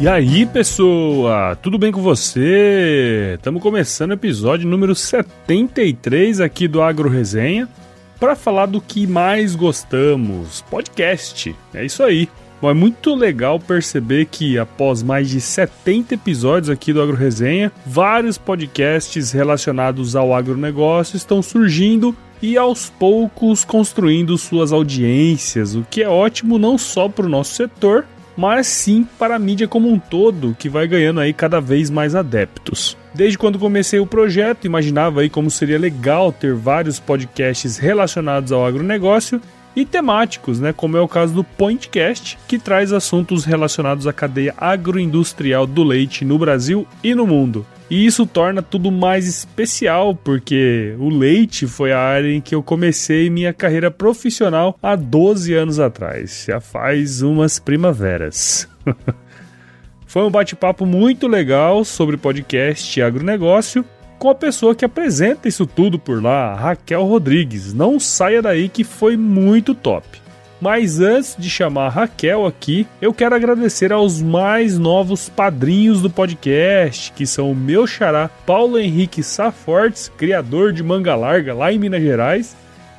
E aí, pessoa, tudo bem com você? Estamos começando o episódio número 73 aqui do Agro Resenha para falar do que mais gostamos, podcast. É isso aí. Bom, é muito legal perceber que após mais de 70 episódios aqui do Agro Resenha, vários podcasts relacionados ao agronegócio estão surgindo e aos poucos construindo suas audiências, o que é ótimo não só para o nosso setor, mas sim para a mídia como um todo, que vai ganhando aí cada vez mais adeptos. Desde quando comecei o projeto, imaginava aí como seria legal ter vários podcasts relacionados ao agronegócio e temáticos, né, como é o caso do Pointcast, que traz assuntos relacionados à cadeia agroindustrial do leite no Brasil e no mundo. E isso torna tudo mais especial, porque o leite foi a área em que eu comecei minha carreira profissional há 12 anos atrás. Já faz umas primaveras. foi um bate-papo muito legal sobre podcast e agronegócio com a pessoa que apresenta isso tudo por lá, Raquel Rodrigues. Não saia daí que foi muito top. Mas antes de chamar a Raquel aqui, eu quero agradecer aos mais novos padrinhos do podcast, que são o meu xará Paulo Henrique Safortes, criador de Manga Larga lá em Minas Gerais,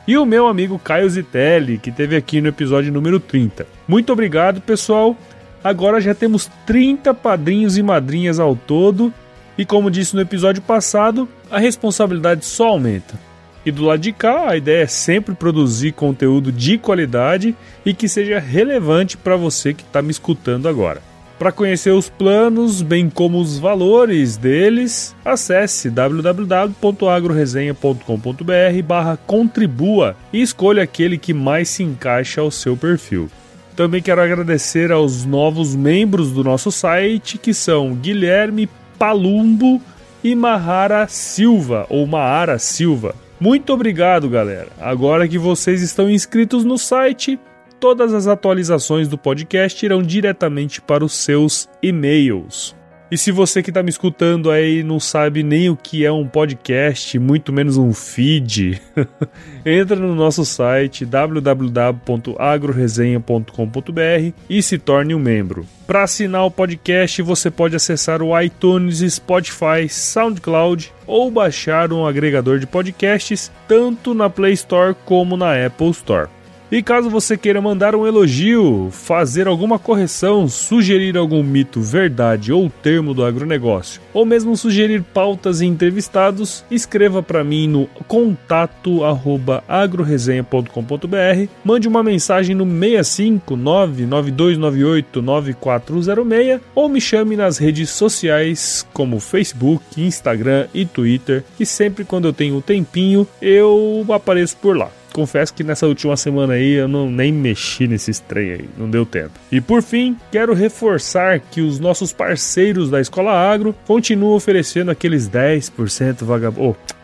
e o meu amigo Caio Zitelli, que teve aqui no episódio número 30. Muito obrigado, pessoal. Agora já temos 30 padrinhos e madrinhas ao todo, e como disse no episódio passado, a responsabilidade só aumenta. E do lado de cá, a ideia é sempre produzir conteúdo de qualidade e que seja relevante para você que está me escutando agora. Para conhecer os planos, bem como os valores deles, acesse www.agroresenha.com.br barra contribua e escolha aquele que mais se encaixa ao seu perfil. Também quero agradecer aos novos membros do nosso site, que são Guilherme Palumbo e Mahara Silva, ou Maara Silva. Muito obrigado, galera. Agora que vocês estão inscritos no site, todas as atualizações do podcast irão diretamente para os seus e-mails. E se você que está me escutando aí não sabe nem o que é um podcast, muito menos um feed, entra no nosso site www.agroresenha.com.br e se torne um membro. Para assinar o podcast, você pode acessar o iTunes, Spotify, SoundCloud ou baixar um agregador de podcasts tanto na Play Store como na Apple Store. E caso você queira mandar um elogio, fazer alguma correção, sugerir algum mito, verdade ou termo do agronegócio, ou mesmo sugerir pautas e entrevistados, escreva para mim no contato@agroresenha.com.br, mande uma mensagem no 65 99298 9406 ou me chame nas redes sociais como Facebook, Instagram e Twitter, que sempre quando eu tenho um tempinho eu apareço por lá. Confesso que nessa última semana aí eu não nem mexi nesses trem aí, não deu tempo. E por fim, quero reforçar que os nossos parceiros da Escola Agro continuam oferecendo aqueles 10% vagabundo. Oh,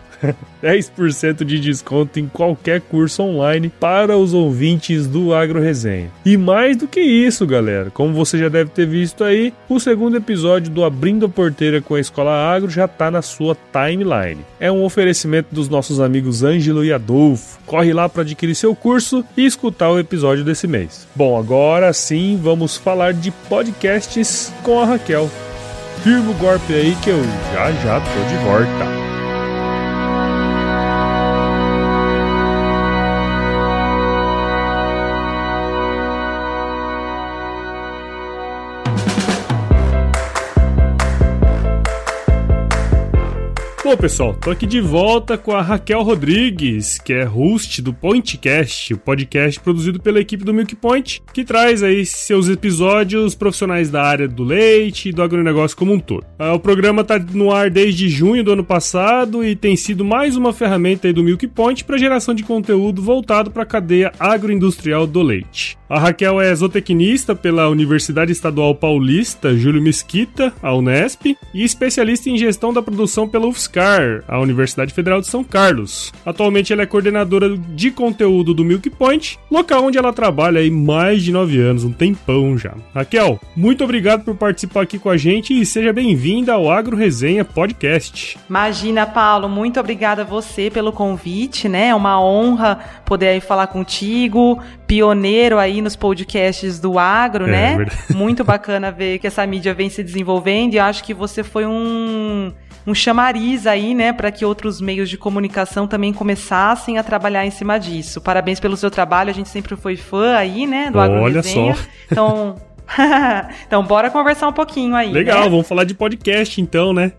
10% de desconto em qualquer curso online para os ouvintes do Agro Resenha. E mais do que isso, galera, como você já deve ter visto aí, o segundo episódio do Abrindo a Porteira com a Escola Agro já está na sua timeline. É um oferecimento dos nossos amigos Ângelo e Adolfo. Corre lá para adquirir seu curso e escutar o episódio desse mês. Bom, agora sim vamos falar de podcasts com a Raquel. Firma o golpe aí que eu já já tô de volta. Bom, pessoal, tô aqui de volta com a Raquel Rodrigues, que é host do Pointcast, o podcast produzido pela equipe do Milk Point, que traz aí seus episódios profissionais da área do leite e do agronegócio como um todo. Ah, o programa tá no ar desde junho do ano passado e tem sido mais uma ferramenta aí do Milk Point para geração de conteúdo voltado para a cadeia agroindustrial do leite. A Raquel é zootecnista pela Universidade Estadual Paulista Júlio Mesquita, a Unesp, e especialista em gestão da produção pela UFSCar, a Universidade Federal de São Carlos. Atualmente ela é coordenadora de conteúdo do Milk Point, local onde ela trabalha há mais de nove anos, um tempão já. Raquel, muito obrigado por participar aqui com a gente e seja bem-vinda ao Agro Resenha Podcast. Imagina, Paulo, muito obrigada a você pelo convite, né? É uma honra poder aí falar contigo, pioneiro aí nos podcasts do agro, é, né? Verdade. Muito bacana ver que essa mídia vem se desenvolvendo e acho que você foi um um chamariz aí, né, para que outros meios de comunicação também começassem a trabalhar em cima disso. Parabéns pelo seu trabalho, a gente sempre foi fã aí, né, do Olha só. Então, então, bora conversar um pouquinho aí. Legal, né? vamos falar de podcast então, né?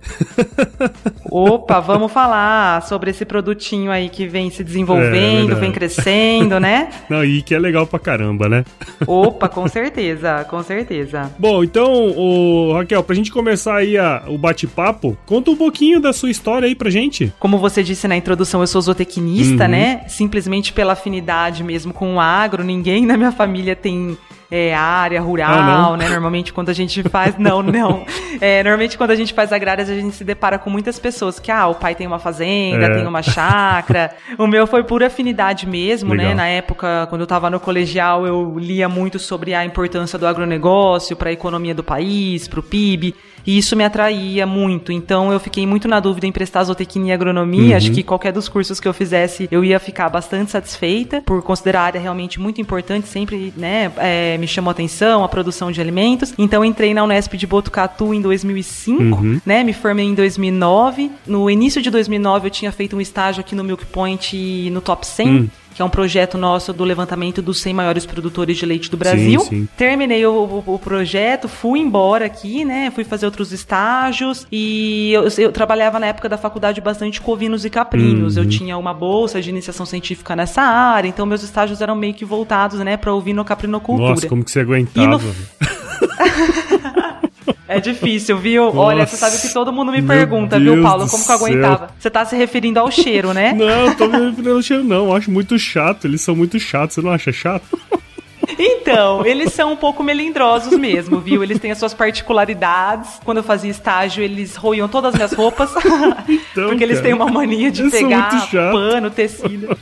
Opa, vamos falar sobre esse produtinho aí que vem se desenvolvendo, é, vem crescendo, né? Não, e que é legal pra caramba, né? Opa, com certeza, com certeza. Bom, então, o Raquel, pra gente começar aí a, o bate-papo, conta um pouquinho da sua história aí pra gente. Como você disse na introdução, eu sou zootecnista, uhum. né? Simplesmente pela afinidade mesmo com o agro, ninguém na minha família tem é, área rural, ah, né? Normalmente quando a gente faz. Não, não. É, normalmente quando a gente faz agrárias, a gente se depara com muitas pessoas que, ah, o pai tem uma fazenda, é. tem uma chácara. o meu foi pura afinidade mesmo, né? Legal. né? Na época, quando eu estava no colegial, eu lia muito sobre a importância do agronegócio para a economia do país, para o PIB. E isso me atraía muito. Então eu fiquei muito na dúvida em prestar zootecnia e agronomia. Uhum. Acho que qualquer dos cursos que eu fizesse, eu ia ficar bastante satisfeita, por considerar a área realmente muito importante, sempre, né, é, me chamou atenção a produção de alimentos. Então entrei na Unesp de Botucatu em 2005, uhum. né, me formei em 2009. No início de 2009 eu tinha feito um estágio aqui no Milk Point no Top 100. Uhum que é um projeto nosso do levantamento dos 100 maiores produtores de leite do Brasil. Sim, sim. Terminei o, o, o, projeto, fui embora aqui, né? Fui fazer outros estágios e eu, eu trabalhava na época da faculdade bastante com ovinos e caprinos. Uhum. Eu tinha uma bolsa de iniciação científica nessa área, então meus estágios eram meio que voltados, né, para ovino caprinocultura. Nossa, como que você aguentava? No... É difícil, viu? Nossa, Olha, você sabe que todo mundo me pergunta, Deus viu, Paulo? Como que eu aguentava? Você tá se referindo ao cheiro, né? Não, tô me referindo ao cheiro, não. Eu acho muito chato. Eles são muito chatos. Você não acha chato? Então, eles são um pouco melindrosos mesmo, viu? Eles têm as suas particularidades. Quando eu fazia estágio, eles roiam todas as minhas roupas. Então, porque eles têm uma mania de pegar pano, tecido.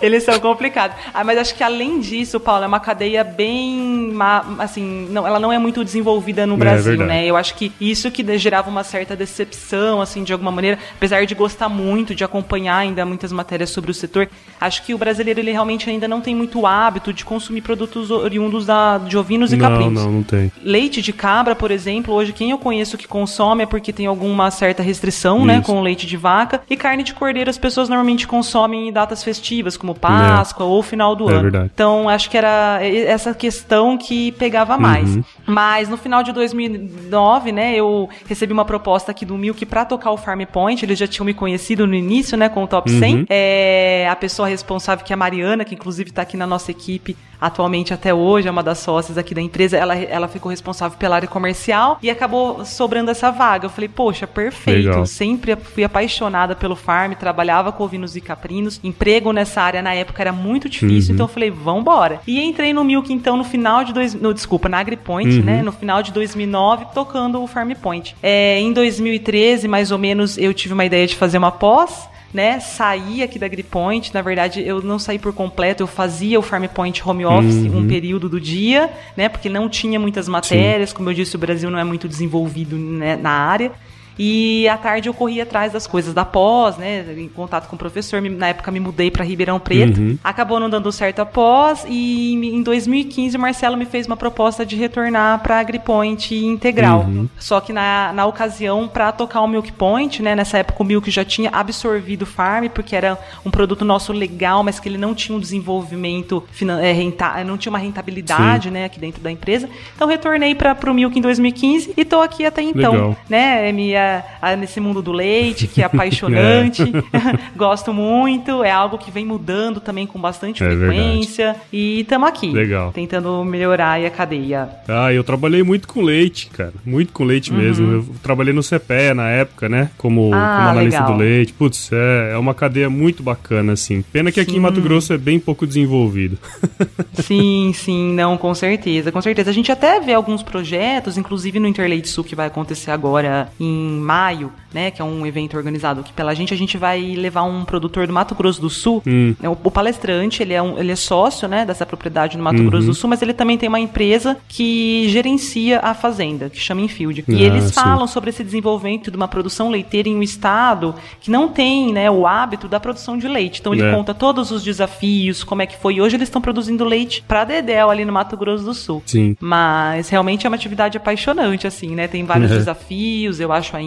Eles são complicados. Ah, mas acho que além disso, Paulo, é uma cadeia bem. Assim, não, ela não é muito desenvolvida no é Brasil, é né? Eu acho que isso que gerava uma certa decepção, assim, de alguma maneira, apesar de gostar muito, de acompanhar ainda muitas matérias sobre o setor, acho que o brasileiro ele realmente ainda não tem muito hábito de consumir produtos oriundos da, de ovinos e não, caprinos. Não, não tem. Leite de cabra, por exemplo, hoje quem eu conheço que consome é porque tem alguma certa restrição, né, isso. né, com leite de vaca. E carne de cordeiro as pessoas normalmente consomem em datas festivas, como Páscoa é. ou final do é ano. Verdade. Então, acho que era essa questão que pegava mais. Uhum. Mas no final de 2009, né, eu recebi uma proposta aqui do Milk para tocar o Farm Point. Eles já tinham me conhecido no início, né, com o Top 100. Uhum. É, a pessoa responsável, que é a Mariana, que inclusive está aqui na nossa equipe atualmente até hoje, é uma das sócias aqui da empresa, ela, ela ficou responsável pela área comercial e acabou sobrando essa vaga. Eu falei, poxa, perfeito. Legal. Sempre fui apaixonada pelo farm, trabalhava com ovinos e caprinos. Emprego nessa área na época era muito difícil, uhum. então eu falei, vambora. E entrei no Milk, então, no final de dois, no, desculpa, na AgriPoint, uhum. Né? No final de 2009, tocando o Farm Point. É, em 2013, mais ou menos, eu tive uma ideia de fazer uma pós né, saí aqui da Gripoint. Na verdade, eu não saí por completo, eu fazia o Farm Point Home Office uhum. um período do dia, né, porque não tinha muitas matérias. Sim. Como eu disse, o Brasil não é muito desenvolvido né, na área. E à tarde eu corri atrás das coisas da pós, né? Em contato com o professor. Na época me mudei para Ribeirão Preto. Uhum. Acabou não dando certo a pós. E em 2015 o Marcelo me fez uma proposta de retornar para AgriPoint integral. Uhum. Só que na, na ocasião, para tocar o Milk Point, né? Nessa época o Milk já tinha absorvido o Farm, porque era um produto nosso legal, mas que ele não tinha um desenvolvimento, é, renta, não tinha uma rentabilidade, Sim. né? Aqui dentro da empresa. Então retornei para o Milk em 2015 e tô aqui até então, Legal. né? Me é, nesse mundo do leite, que é apaixonante. É. Gosto muito, é algo que vem mudando também com bastante é frequência. Verdade. E estamos aqui. Legal. Tentando melhorar a cadeia. Ah, eu trabalhei muito com leite, cara. Muito com leite uhum. mesmo. Eu trabalhei no CPE na época, né? Como, ah, como analista legal. do leite. Putz, é, é uma cadeia muito bacana, assim. Pena que sim. aqui em Mato Grosso é bem pouco desenvolvido. sim, sim, não, com certeza. Com certeza. A gente até vê alguns projetos, inclusive no Interleite Sul, que vai acontecer agora em maio, né? Que é um evento organizado aqui pela gente. A gente vai levar um produtor do Mato Grosso do Sul. Hum. O, o, palestrante, ele é, um, ele é sócio, né? Dessa propriedade no Mato uhum. Grosso do Sul, mas ele também tem uma empresa que gerencia a fazenda, que chama Infield. Ah, e eles falam sobre esse desenvolvimento de uma produção leiteira em um estado que não tem, né? O hábito da produção de leite. Então ele é. conta todos os desafios, como é que foi. E hoje eles estão produzindo leite para Dedéu ali no Mato Grosso do Sul. Sim. Mas realmente é uma atividade apaixonante, assim, né? Tem vários é. desafios, eu acho ainda.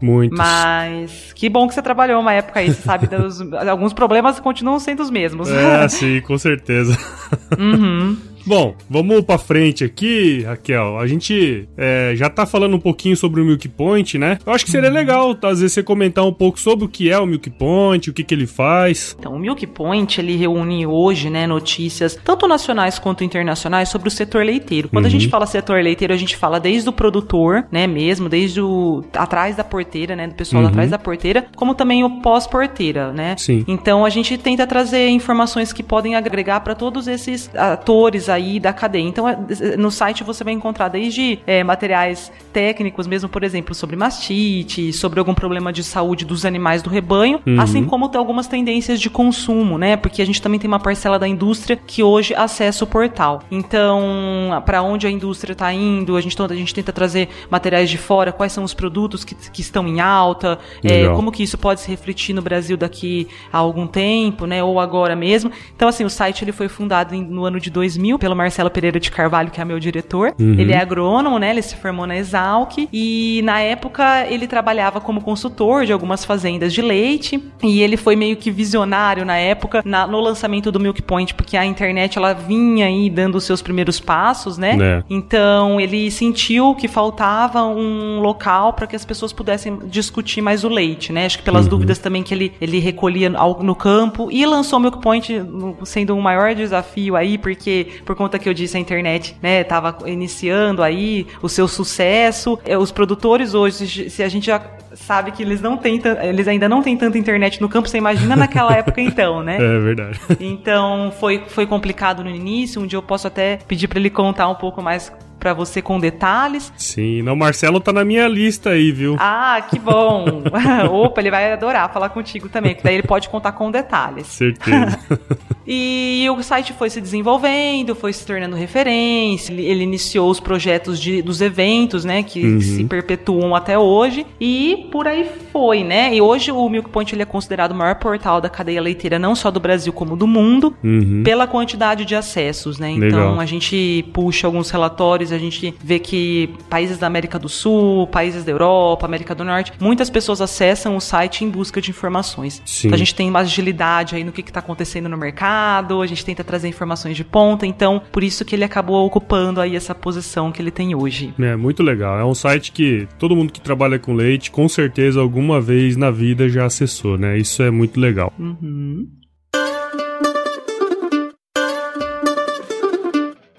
Muitos. Mas que bom que você trabalhou uma época aí, você sabe, dos, alguns problemas continuam sendo os mesmos. É, sim, com certeza. Uhum. Bom, vamos pra frente aqui, Raquel. A gente é, já tá falando um pouquinho sobre o Milk Point, né? Eu acho que seria legal, tá, às vezes, você comentar um pouco sobre o que é o Milk Point, o que, que ele faz. Então, o Milk Point, ele reúne hoje, né, notícias, tanto nacionais quanto internacionais, sobre o setor leiteiro. Quando uhum. a gente fala setor leiteiro, a gente fala desde o produtor, né, mesmo, desde o atrás da porteira, né, do pessoal uhum. atrás da porteira, como também o pós-porteira, né? Sim. Então, a gente tenta trazer informações que podem agregar para todos esses atores aí da cadeia. Então, é, no site você vai encontrar desde é, materiais técnicos, mesmo, por exemplo, sobre mastite, sobre algum problema de saúde dos animais do rebanho, uhum. assim como algumas tendências de consumo, né? Porque a gente também tem uma parcela da indústria que hoje acessa o portal. Então, para onde a indústria está indo, a gente, a gente tenta trazer materiais de fora, quais são os produtos que, que estão em alta, é, como que isso pode se refletir no Brasil daqui a algum tempo, né? Ou agora mesmo. Então, assim, o site ele foi fundado no ano de 2000 pelo Marcelo Pereira de Carvalho, que é meu diretor. Uhum. Ele é agrônomo, né? Ele se formou na Exalc e na época ele trabalhava como consultor de algumas fazendas de leite e ele foi meio que visionário na época na, no lançamento do Milk Point, porque a internet ela vinha aí dando os seus primeiros passos, né? É. Então ele sentiu que faltava um local para que as pessoas pudessem discutir mais o leite, né? Acho que pelas uhum. dúvidas também que ele, ele recolhia no campo e lançou o Milk Point sendo um maior desafio aí, porque por conta que eu disse, a internet, né, tava iniciando aí o seu sucesso. É, os produtores hoje, se a gente já sabe que eles não têm, eles ainda não têm tanta internet no campo, você imagina naquela época então, né? É verdade. Então foi, foi complicado no início. Um dia eu posso até pedir para ele contar um pouco mais para você com detalhes. Sim, não, Marcelo tá na minha lista aí, viu? Ah, que bom. Opa, ele vai adorar falar contigo também, que daí ele pode contar com detalhes. Certeza. e o site foi se desenvolvendo, foi se tornando referência, ele, ele iniciou os projetos de, dos eventos, né, que uhum. se perpetuam até hoje, e por aí foi, né? E hoje o Milk Point ele é considerado o maior portal da cadeia leiteira, não só do Brasil como do mundo, uhum. pela quantidade de acessos, né? Então Legal. a gente puxa alguns relatórios a gente vê que países da América do Sul, países da Europa, América do Norte, muitas pessoas acessam o site em busca de informações. Sim. Então a gente tem mais agilidade aí no que está acontecendo no mercado, a gente tenta trazer informações de ponta, então por isso que ele acabou ocupando aí essa posição que ele tem hoje. É, muito legal. É um site que todo mundo que trabalha com leite, com certeza alguma vez na vida já acessou, né? Isso é muito legal. Uhum.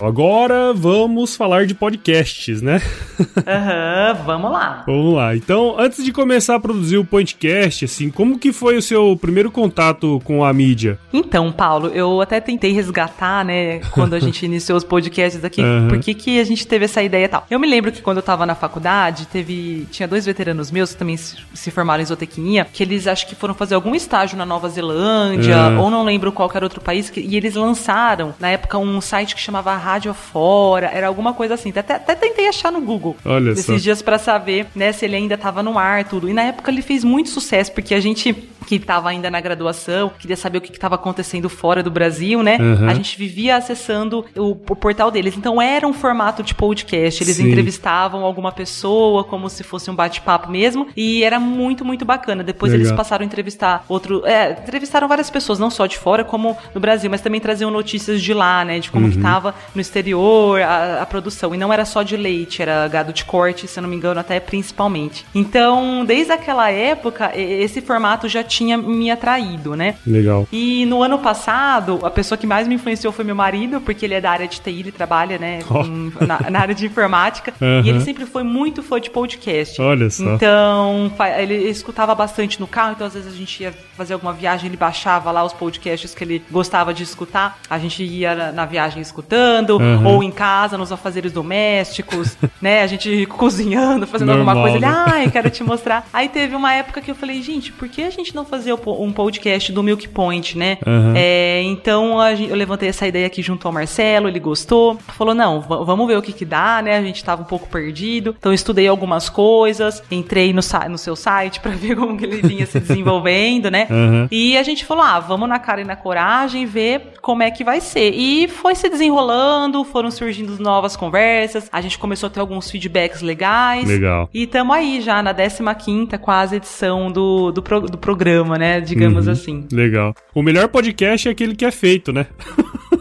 Agora vamos falar de podcasts, né? Aham, uhum, vamos lá. Vamos lá. Então, antes de começar a produzir o podcast, assim, como que foi o seu primeiro contato com a mídia? Então, Paulo, eu até tentei resgatar, né, quando a gente iniciou os podcasts aqui, uhum. por que que a gente teve essa ideia e tal. Eu me lembro que quando eu tava na faculdade, teve, tinha dois veteranos meus que também se formaram em zootecnia, que eles acho que foram fazer algum estágio na Nova Zelândia, uhum. ou não lembro qual era outro país, que, e eles lançaram, na época, um site que chamava rádio fora, era alguma coisa assim. Até, até tentei achar no Google Olha esses só. dias para saber, né, se ele ainda tava no ar tudo. E na época ele fez muito sucesso, porque a gente que estava ainda na graduação, queria saber o que estava acontecendo fora do Brasil, né? Uhum. A gente vivia acessando o, o, portal deles. Então era um formato de podcast. Eles Sim. entrevistavam alguma pessoa como se fosse um bate-papo mesmo. E era muito, muito bacana. Depois Legal. eles passaram a entrevistar outro. É, entrevistaram várias pessoas, não só de fora, como no Brasil, mas também traziam notícias de lá, né? De como uhum. que tava no exterior a, a, produção. E não era só de leite, era gado de corte, se eu não me engano, até principalmente. Então, desde aquela época, esse formato já tinha me atraído, né? Legal. E no ano passado, a pessoa que mais me influenciou foi meu marido, porque ele é da área de TI, ele trabalha, né, oh. na, na, área de informática. Uhum. E ele sempre foi muito fã de podcast. Olha só. Então, ele escutava bastante no carro, então às vezes a gente ia fazer alguma viagem, ele baixava lá os podcasts que ele gostava de escutar. A gente ia na viagem escutando, uhum. ou em casa, nos afazeres domésticos, né? A gente cozinhando, fazendo Normal, alguma coisa. Ele, né? ai, quero te mostrar. Aí teve uma época que eu falei, gente, por que a gente não fazer um podcast do Milk Point, né? Uhum. É, então eu levantei essa ideia aqui junto ao Marcelo, ele gostou. Falou, não, vamos ver o que que dá, né? A gente tava um pouco perdido. Então eu estudei algumas coisas, entrei no, no seu site para ver como que ele vinha se desenvolvendo, né? Uhum. E a gente falou, ah, vamos na cara e na coragem ver como é que vai ser. E foi se desenrolando, foram surgindo novas conversas, a gente começou a ter alguns feedbacks legais. Legal. E estamos aí já na 15 quase edição do, do, pro, do programa, né? Digamos uhum. assim. Legal. O melhor podcast é aquele que é feito, né?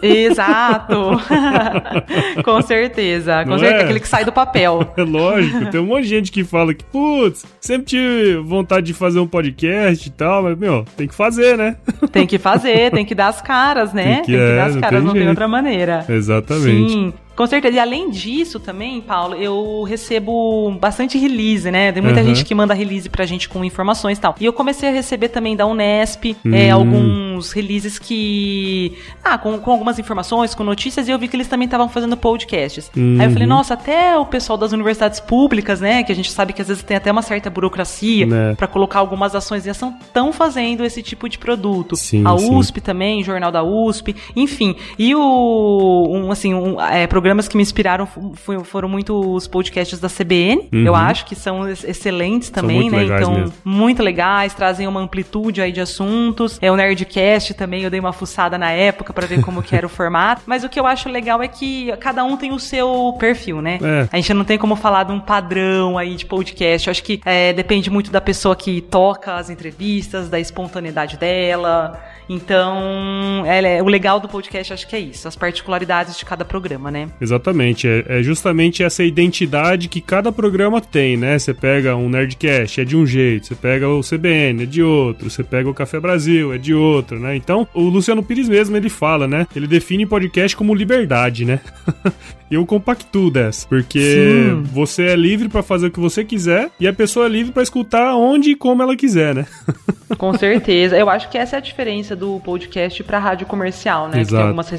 Exato. com certeza. Com Não certeza, é? aquele que sai do papel. É lógico. Tem um monte de gente que fala que, putz, sempre tive vontade de fazer um podcast e tal, mas, meu, tem que fazer, né? Tem que fazer, tem que dar as caras, né? Tem que, tem que é, dar as caras, não tem, não tem outra maneira. Exatamente. Sim. Com certeza. E além disso também, Paulo, eu recebo bastante release, né? Tem muita uhum. gente que manda release pra gente com informações e tal. E eu comecei a receber também da Unesp é, hum. é, alguns releases que. Ah, com, com algumas informações, com notícias, e eu vi que eles também estavam fazendo podcasts. Uhum. Aí eu falei, nossa, até o pessoal das universidades públicas, né? Que a gente sabe que às vezes tem até uma certa burocracia né? para colocar algumas ações e ação, estão fazendo esse tipo de produto. Sim, a USP sim. também, Jornal da USP, enfim. E o. Um, assim, um, é, programas que me inspiraram foram muito os podcasts da CBN, uhum. eu acho que são excelentes também, né? Então, mesmo. muito legais, trazem uma amplitude aí de assuntos. É o Nerdcast também, eu dei uma fuçada na época para ver como que era o formato. Mas o que eu acho legal é que cada um tem o seu perfil, né? É. A gente não tem como falar de um padrão aí de podcast. Eu acho que é, depende muito da pessoa que toca as entrevistas, da espontaneidade dela. Então, é, o legal do podcast acho que é isso, as particularidades de cada programa, né? Exatamente, é, é, justamente essa identidade que cada programa tem, né? Você pega um Nerdcast, é de um jeito, você pega o CBN, é de outro, você pega o Café Brasil, é de outro, né? Então, o Luciano Pires mesmo, ele fala, né? Ele define podcast como liberdade, né? eu compactuo dessa, porque Sim. você é livre para fazer o que você quiser e a pessoa é livre para escutar onde e como ela quiser, né? Com certeza. Eu acho que essa é a diferença do podcast para rádio comercial, né? Exato. Que tem algumas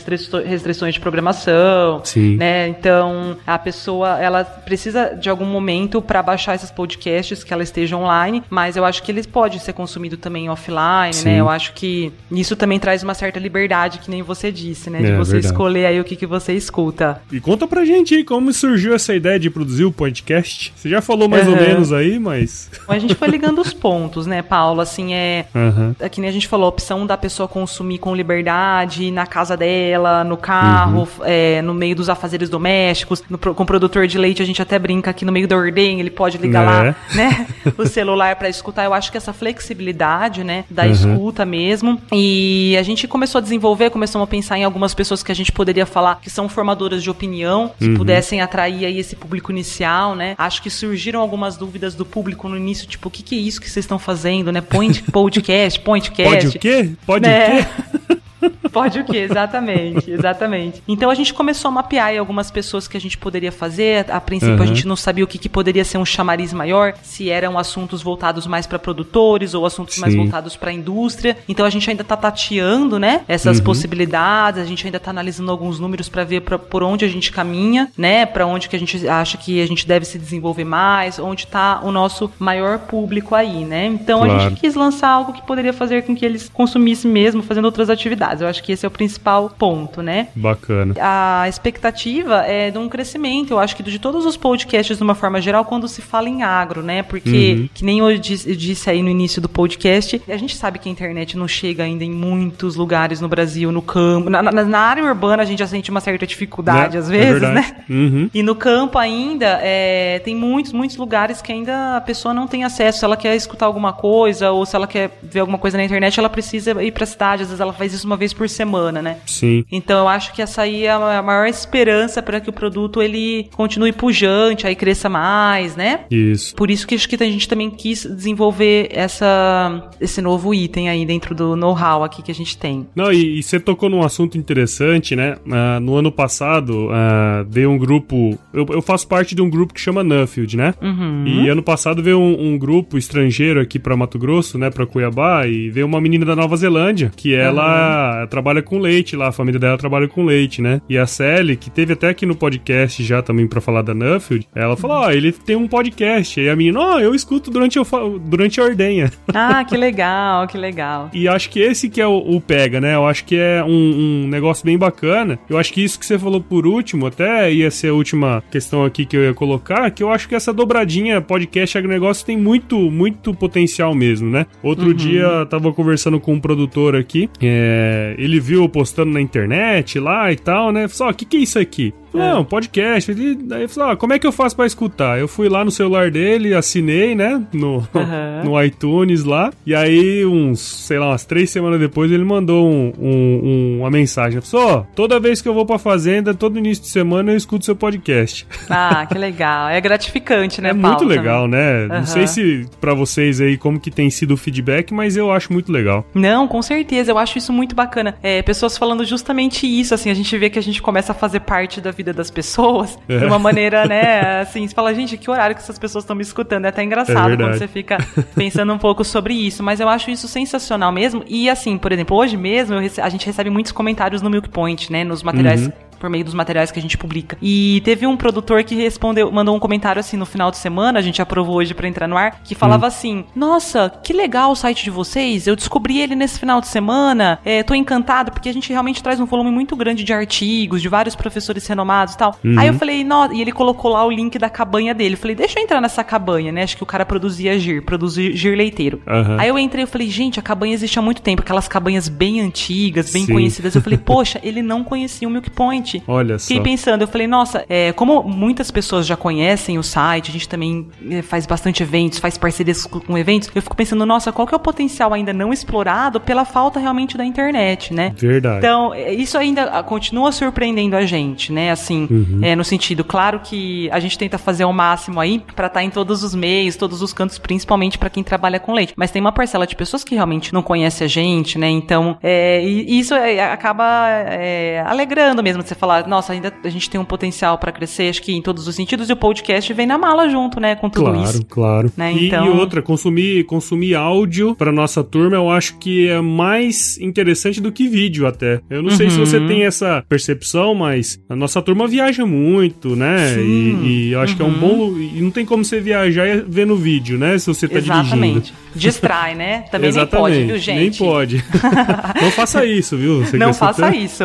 restrições de programação, Sim. né? Então, a pessoa, ela precisa de algum momento para baixar esses podcasts que ela esteja online, mas eu acho que eles podem ser consumidos também offline, Sim. né? Eu acho que isso também traz uma certa liberdade, que nem você disse, né? De é, você verdade. escolher aí o que, que você escuta. E conta pra gente aí como surgiu essa ideia de produzir o podcast. Você já falou mais uhum. ou menos aí, mas... A gente foi ligando os pontos, né, Paulo? Assim, é... Uhum. é que nem a gente falou, a opção da pessoa consumir com liberdade, na casa dela, no carro, uhum. é, no meio dos afazeres domésticos, no, com o produtor de leite a gente até brinca aqui no meio da ordem, ele pode ligar é. lá, né, o celular para escutar. Eu acho que essa flexibilidade, né, da uhum. escuta mesmo. E a gente começou a desenvolver, começamos a pensar em algumas pessoas que a gente poderia falar que são formadoras de opinião, que uhum. pudessem atrair aí esse público inicial, né? Acho que surgiram algumas dúvidas do público no início, tipo, o que, que é isso que vocês estão fazendo, né? Point, podcast, pointcast. Pode o quê? Pode né? o quê? Pode o quê? Exatamente, exatamente. Então a gente começou a mapear algumas pessoas que a gente poderia fazer. A princípio uhum. a gente não sabia o que, que, poderia ser um chamariz maior, se eram assuntos voltados mais para produtores ou assuntos Sim. mais voltados para a indústria. Então a gente ainda está tateando, né, essas uhum. possibilidades. A gente ainda está analisando alguns números para ver pra, por onde a gente caminha, né, para onde que a gente acha que a gente deve se desenvolver mais, onde está o nosso maior público aí, né? Então claro. a gente quis lançar algo que poderia fazer com que eles consumissem mesmo fazendo outras atividades. Eu acho que esse é o principal ponto, né? Bacana. A expectativa é de um crescimento, eu acho que de todos os podcasts de uma forma geral, quando se fala em agro, né? Porque, uhum. que nem eu disse, aí no início do podcast, a gente sabe que a internet não chega ainda em muitos lugares no Brasil, no campo. Na, na, na área urbana a gente já sente uma certa dificuldade, é, às vezes, é né? Uhum. E no campo ainda, é, tem muitos, muitos lugares que ainda a pessoa não tem acesso. Se ela quer escutar alguma coisa ou se ela quer ver alguma coisa na internet, ela precisa ir pra cidade. Às vezes ela faz isso uma vez por semana, né? Sim. Então eu acho que essa aí é a maior esperança para que o produto ele continue pujante, aí cresça mais, né? Isso. Por isso que acho que a gente também quis desenvolver essa, esse novo item aí dentro do know-how aqui que a gente tem. Não, e, e você tocou num assunto interessante, né? Uh, no ano passado, uh, dei um grupo. Eu, eu, faço parte de um grupo que chama Nuffield, né? Uhum. E ano passado veio um, um, grupo estrangeiro aqui para Mato Grosso, né? Pra Cuiabá, e veio uma menina da Nova Zelândia, que ela uhum. Trabalha com leite lá, a família dela trabalha com leite, né? E a Sally, que teve até aqui no podcast já também para falar da Nuffield, ela falou: Ó, oh, ele tem um podcast. E a menina, ó, oh, eu escuto durante, eu, durante a ordenha. Ah, que legal, que legal. e acho que esse que é o, o pega, né? Eu acho que é um, um negócio bem bacana. Eu acho que isso que você falou por último, até ia ser a última questão aqui que eu ia colocar, que eu acho que essa dobradinha podcast agronegócio tem muito, muito potencial mesmo, né? Outro uhum. dia tava conversando com um produtor aqui, é, ele viu postando na internet lá e tal, né? Só, o que que é isso aqui? Não, é. podcast. Ele, daí falou, ah, como é que eu faço para escutar? Eu fui lá no celular dele, assinei, né? No, uhum. no iTunes lá. E aí, uns, sei lá, umas três semanas depois, ele mandou um, um, uma mensagem. Só, toda vez que eu vou pra fazenda, todo início de semana, eu escuto seu podcast. Ah, que legal. É gratificante, né, É Paulo, muito legal, também. né? Uhum. Não sei se para vocês aí como que tem sido o feedback, mas eu acho muito legal. Não, com certeza. Eu acho isso muito bacana. É, pessoas falando justamente isso, assim, a gente vê que a gente começa a fazer parte da vida vida das pessoas é. de uma maneira, né, assim, você fala, gente, que horário que essas pessoas estão me escutando? É até engraçado é quando você fica pensando um pouco sobre isso, mas eu acho isso sensacional mesmo. E assim, por exemplo, hoje mesmo a gente recebe muitos comentários no Milk Point, né, nos materiais uhum por meio dos materiais que a gente publica. E teve um produtor que respondeu, mandou um comentário assim no final de semana, a gente aprovou hoje para entrar no ar, que falava hum. assim: Nossa, que legal o site de vocês, eu descobri ele nesse final de semana, é, tô encantado, porque a gente realmente traz um volume muito grande de artigos, de vários professores renomados e tal. Uhum. Aí eu falei, Nossa, e ele colocou lá o link da cabanha dele. Eu falei, deixa eu entrar nessa cabanha, né? Acho que o cara produzia gir, produzia gir leiteiro. Uhum. Aí eu entrei e falei, gente, a cabanha existe há muito tempo, aquelas cabanhas bem antigas, bem Sim. conhecidas. Eu falei, poxa, ele não conhecia o Milk Point gente. Olha Fiquei só. pensando, eu falei, nossa, é, como muitas pessoas já conhecem o site, a gente também é, faz bastante eventos, faz parcerias com eventos, eu fico pensando, nossa, qual que é o potencial ainda não explorado pela falta realmente da internet, né? Verdade. Então, é, isso ainda continua surpreendendo a gente, né? Assim, uhum. é, no sentido, claro que a gente tenta fazer o máximo aí para estar tá em todos os meios, todos os cantos, principalmente para quem trabalha com leite. Mas tem uma parcela de pessoas que realmente não conhece a gente, né? Então, é, isso é, acaba é, alegrando mesmo você falar, nossa, ainda a gente tem um potencial para crescer, acho que em todos os sentidos, e o podcast vem na mala junto, né, com tudo claro, isso. Claro, né? E, então... e outra, consumir, consumir áudio para nossa turma, eu acho que é mais interessante do que vídeo até. Eu não uhum. sei se você uhum. tem essa percepção, mas a nossa turma viaja muito, né? E, e, eu acho uhum. que é um uhum. bom. E não tem como você viajar vendo vídeo, né? Se você tá Exatamente. dirigindo. Distrai, né? Também nem pode, viu, gente? Nem pode. não faça isso, viu? Você não faça isso.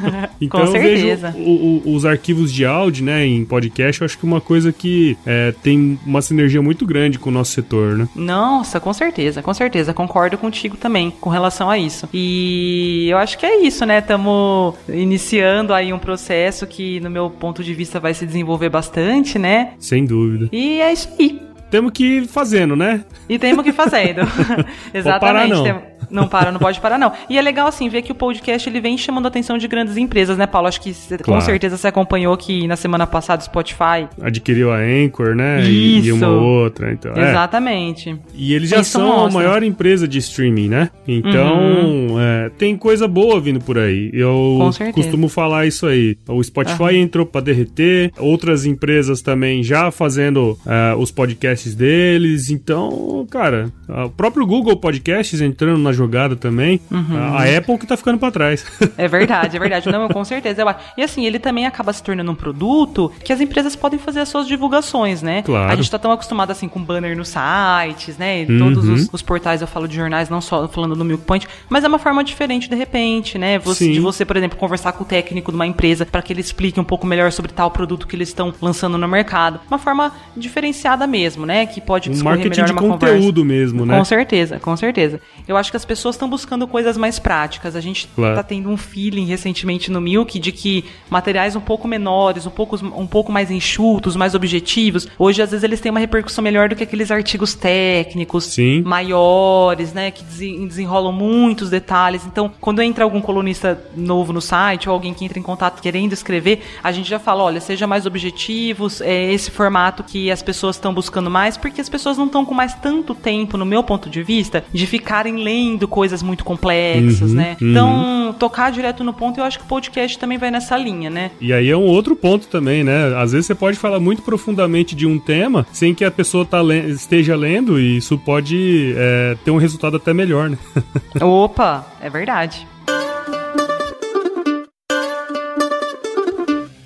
então, Com certeza o, o, os arquivos de áudio, né, em podcast, eu acho que é uma coisa que é, tem uma sinergia muito grande com o nosso setor, né? Nossa, com certeza, com certeza. Concordo contigo também com relação a isso. E eu acho que é isso, né? Estamos iniciando aí um processo que, no meu ponto de vista, vai se desenvolver bastante, né? Sem dúvida. E é isso aí. Temos que ir fazendo, né? E temos que ir fazendo. Exatamente. Parar, não. Não para, não pode parar, não. E é legal, assim, ver que o podcast ele vem chamando a atenção de grandes empresas, né, Paulo? Acho que claro. com certeza você acompanhou que na semana passada o Spotify adquiriu a Anchor, né? Isso. E, uma outra. Então, é. Exatamente. É. E eles já Isso são mostra. a maior empresa de streaming, né? Então, uhum. é, tem coisa boa vindo por aí. Eu costumo falar isso aí. O Spotify uhum. entrou para derreter, outras empresas também já fazendo uh, os podcasts deles. Então, cara, o próprio Google Podcasts entrando na jogada também. Uhum. A Apple que tá ficando para trás. É verdade, é verdade. Não, com certeza. E assim, ele também acaba se tornando um produto que as empresas podem fazer as suas divulgações, né? Claro. A gente tá tão acostumado assim com banner nos sites, né? Uhum. Todos os, os, portais eu falo de jornais, não só falando do Milk Point, mas é uma forma diferente de repente, né? Você, de você, por exemplo, conversar com o técnico de uma empresa para que ele explique um pouco melhor sobre tal produto que eles estão lançando no mercado. Uma forma diferenciada mesmo, né? Que pode um discorrer melhor de conteúdo conversa. mesmo, né? Com certeza, com certeza. Eu acho que as pessoas estão buscando coisas mais práticas. A gente claro. tá tendo um feeling recentemente no Milk de que materiais um pouco menores, um pouco, um pouco mais enxutos, mais objetivos, hoje às vezes eles têm uma repercussão melhor do que aqueles artigos técnicos Sim. maiores, né? Que desenrolam muitos detalhes. Então, quando entra algum colunista novo no site ou alguém que entra em contato querendo escrever, a gente já fala, olha, seja mais objetivos, é esse formato que as pessoas estão buscando mais, porque as pessoas não estão com mais tanto tempo, no meu ponto de vista, de ficarem lendo coisas muito complexas, uhum, né? Uhum. Então, tocar direto no ponto, eu acho que o podcast também vai nessa linha, né? E aí é um outro ponto também, né? Às vezes você pode falar muito profundamente de um tema sem que a pessoa tá le esteja lendo e isso pode é, ter um resultado até melhor, né? Opa, é verdade.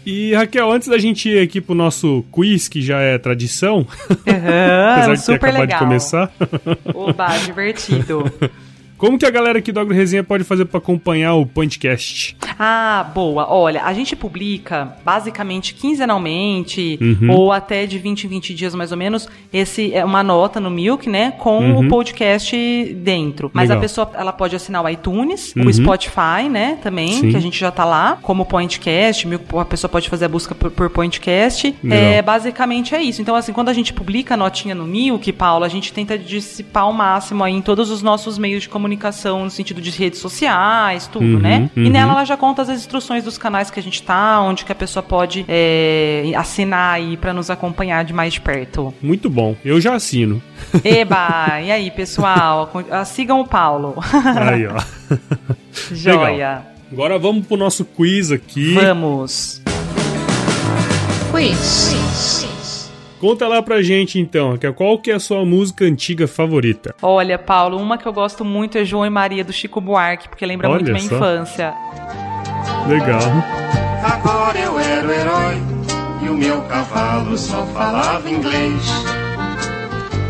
E Raquel, antes da gente ir aqui pro nosso quiz, que já é tradição, uhum, apesar de super ter acabado legal. de começar. Oba, divertido. Como que a galera aqui do Agro Resenha pode fazer para acompanhar o podcast? Ah, boa. Olha, a gente publica basicamente quinzenalmente uhum. ou até de 20 em 20 dias mais ou menos, esse é uma nota no Milk, né, com uhum. o podcast dentro. Mas Legal. a pessoa ela pode assinar o iTunes, uhum. o Spotify, né, também, Sim. que a gente já tá lá, como Pointcast, a pessoa pode fazer a busca por, por Pointcast. É, basicamente é isso. Então assim, quando a gente publica a notinha no Milk, Paulo, a gente tenta dissipar ao máximo aí em todos os nossos meios de comunicação no sentido de redes sociais, tudo, uhum, né? Uhum. E nela ela já conta as instruções dos canais que a gente tá, onde que a pessoa pode é, assinar aí para nos acompanhar de mais de perto. Muito bom, eu já assino. Eba, e aí, pessoal? Ah, sigam o Paulo. Aí, ó. Joia. Legal. Agora vamos pro nosso quiz aqui. Vamos. Quiz. quiz. Conta lá pra gente então, qual que é a sua música antiga favorita? Olha, Paulo, uma que eu gosto muito é João e Maria do Chico Buarque, porque lembra Olha muito minha só. infância. Legal. Agora eu era o herói e o meu cavalo só falava inglês.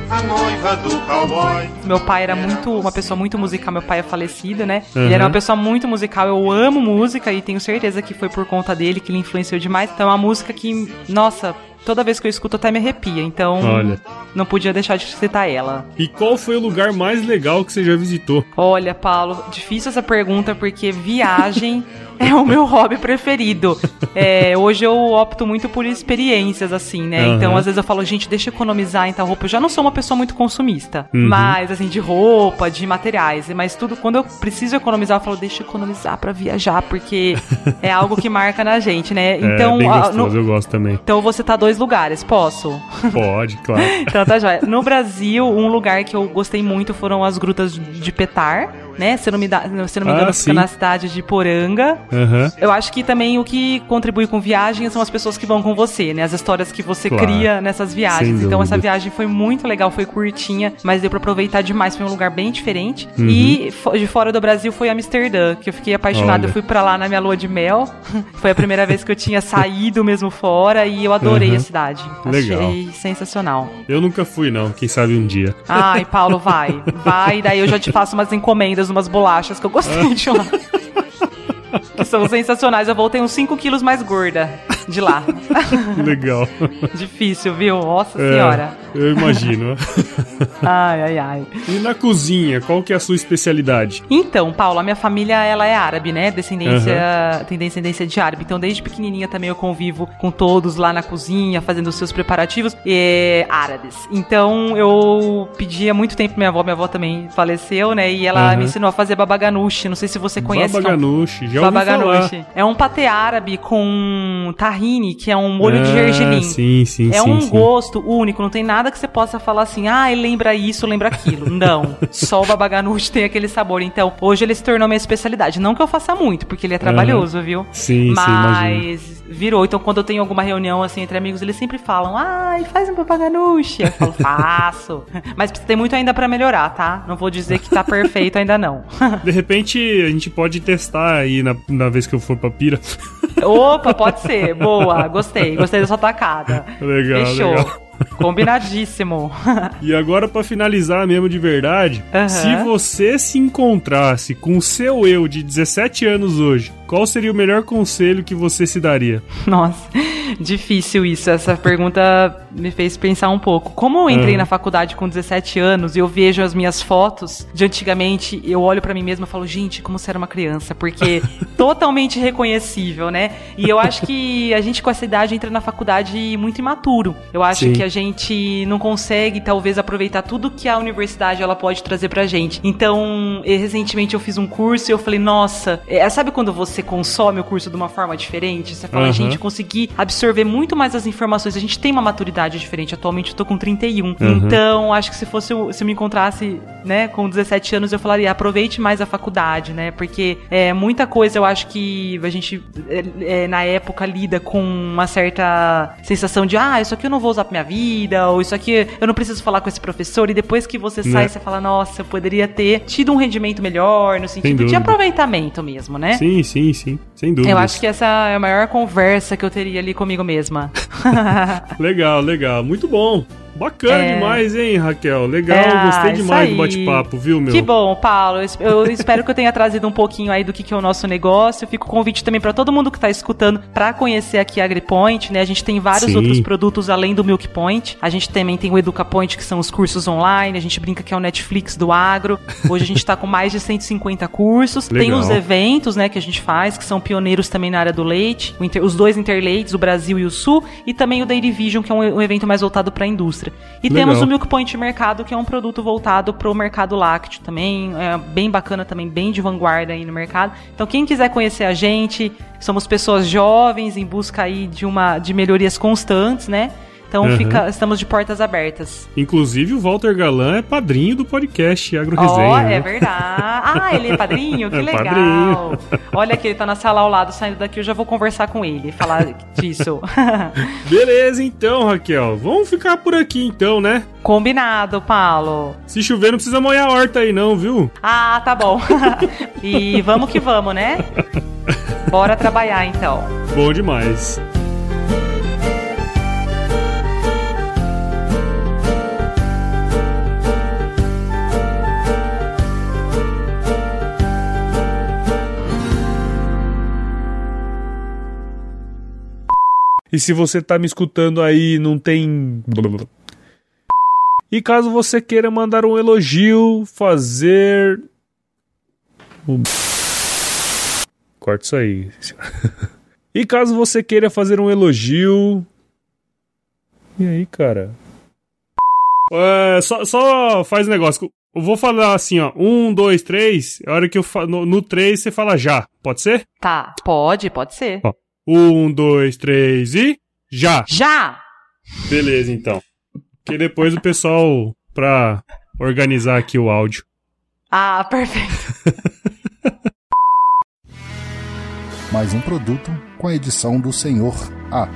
A noiva do cowboy. Meu pai era muito uma pessoa muito musical, meu pai é falecido, né? Uhum. Ele era uma pessoa muito musical. Eu amo música e tenho certeza que foi por conta dele que ele influenciou demais. Então é uma música que, nossa, toda vez que eu escuto até me arrepia. Então, Olha. não podia deixar de citar ela. E qual foi o lugar mais legal que você já visitou? Olha, Paulo, difícil essa pergunta porque viagem é o meu hobby preferido. É, hoje eu opto muito por experiências, assim, né? Uhum. Então, às vezes eu falo, gente, deixa eu economizar em tal roupa. Eu já não sou uma pessoa muito consumista, uhum. mas, assim, de roupa, de materiais. Mas tudo, quando eu preciso economizar, eu falo, deixa eu economizar pra viajar, porque é algo que marca na gente, né? É, então, é bem gostoso, no... eu gosto também. Então, você tá dois lugares, posso? Pode, claro. então, tá jóia. No Brasil, um lugar que eu gostei muito foram as grutas de Petar né? Se não me, dá, se não me engano, ah, fica na cidade de Poranga. Uhum. Eu acho que também o que contribui com viagem são as pessoas que vão com você, né? As histórias que você claro. cria nessas viagens. Então essa viagem foi muito legal, foi curtinha, mas deu pra aproveitar demais. Foi um lugar bem diferente. Uhum. E de fora do Brasil foi Amsterdã, que eu fiquei apaixonada. Eu fui pra lá na minha lua de mel. foi a primeira vez que eu tinha saído mesmo fora e eu adorei uhum. a cidade. Legal. Achei sensacional. Eu nunca fui, não. Quem sabe um dia. Ai, Paulo, vai. Vai, daí eu já te faço umas encomendas umas bolachas que eu gostei de uma. que são sensacionais. Eu voltei uns 5 quilos mais gorda de lá. Legal. Difícil, viu? Nossa é, senhora. Eu imagino. ai, ai, ai. E na cozinha, qual que é a sua especialidade? Então, Paulo, a minha família, ela é árabe, né? Descendência, uhum. tem descendência de árabe. Então, desde pequenininha também eu convivo com todos lá na cozinha, fazendo os seus preparativos é, árabes. Então, eu pedia muito tempo minha avó, minha avó também faleceu, né? E ela uhum. me ensinou a fazer babaganuche. Não sei se você conhece. Babaganuche, já ouvi babaganuche. É um patê árabe com tahine, que é um molho ah, de gergelim. Sim, sim, É sim, um sim. gosto único, não tem nada que você possa falar assim, ah, ele lembra isso, lembra aquilo. Não. Só o babaganuche tem aquele sabor. Então, hoje ele se tornou minha especialidade. Não que eu faça muito, porque ele é trabalhoso, uhum. viu? Sim, Mas sim, virou. Então, quando eu tenho alguma reunião assim entre amigos, eles sempre falam, ai, faz um babaganuche. Eu falo, faço. Mas tem muito ainda para melhorar, tá? Não vou dizer que tá perfeito ainda não. De repente, a gente pode testar aí na, na vez que eu for pra Pira. Opa, pode ser. Boa, gostei. Gostei da sua tacada. Legal, Fechou. Legal. Combinadíssimo. e agora, para finalizar mesmo de verdade, uhum. se você se encontrasse com o seu eu de 17 anos hoje, qual seria o melhor conselho que você se daria? Nossa, difícil isso. Essa pergunta me fez pensar um pouco. Como eu entrei uhum. na faculdade com 17 anos e eu vejo as minhas fotos de antigamente, eu olho para mim mesma e falo, gente, como você era uma criança, porque totalmente reconhecível, né? E eu acho que a gente com essa idade entra na faculdade muito imaturo. Eu acho Sim. que a gente não consegue talvez aproveitar tudo que a universidade ela pode trazer pra gente. Então, recentemente eu fiz um curso e eu falei, nossa, é, sabe quando você consome o curso de uma forma diferente. Você fala, uhum. gente, consegui absorver muito mais as informações. A gente tem uma maturidade diferente. Atualmente eu tô com 31. Uhum. Então, acho que se fosse se eu me encontrasse, né, com 17 anos, eu falaria, aproveite mais a faculdade, né? Porque é muita coisa eu acho que a gente é, é, na época lida com uma certa sensação de, ah, isso aqui eu não vou usar pra minha vida, ou isso aqui eu não preciso falar com esse professor. E depois que você sai, né? você fala, nossa, eu poderia ter tido um rendimento melhor, no sentido de aproveitamento mesmo, né? Sim Sim, sim, sem dúvida. Eu acho que essa é a maior conversa que eu teria ali comigo mesma. legal, legal. Muito bom. Bacana é... demais, hein, Raquel? Legal, é, gostei demais do bate-papo, viu, meu? Que bom, Paulo. Eu espero que eu tenha trazido um pouquinho aí do que, que é o nosso negócio. Fico convite também para todo mundo que está escutando para conhecer aqui a AgriPoint, né? A gente tem vários Sim. outros produtos além do Milk Point. A gente também tem o EducaPoint, que são os cursos online. A gente brinca que é o Netflix do agro. Hoje a gente está com mais de 150 cursos. Legal. Tem os eventos, né, que a gente faz, que são pioneiros também na área do leite. os dois interleites, o Brasil e o Sul. E também o Dairy Vision, que é um, um evento mais voltado para a indústria indústria. E Legal. temos o Milk Point Mercado, que é um produto voltado para o mercado lácteo também, é bem bacana também, bem de vanguarda aí no mercado. Então quem quiser conhecer a gente, somos pessoas jovens em busca aí de uma de melhorias constantes, né? Então uhum. fica, estamos de portas abertas. Inclusive o Walter Galan é padrinho do podcast Agro Resenha. Oh, é verdade. Ah, ele é padrinho? Que é legal. Padrinho. Olha que ele tá na sala ao lado, saindo daqui, eu já vou conversar com ele, falar disso. Beleza, então, Raquel. Vamos ficar por aqui então, né? Combinado, Paulo. Se chover, não precisa molhar a horta aí não, viu? Ah, tá bom. e vamos que vamos, né? Bora trabalhar então. Bom demais. E se você tá me escutando aí não tem. E caso você queira mandar um elogio, fazer. Corta isso aí. e caso você queira fazer um elogio. E aí, cara? É, só, só faz um negócio. Eu vou falar assim, ó. Um, dois, três. A hora que eu falo. No, no três você fala já. Pode ser? Tá, pode, pode ser. Ó. Um, dois, três e. Já! Já! Beleza, então. Que depois o pessoal, pra organizar aqui o áudio. Ah, perfeito. Mais um produto com a edição do Senhor A.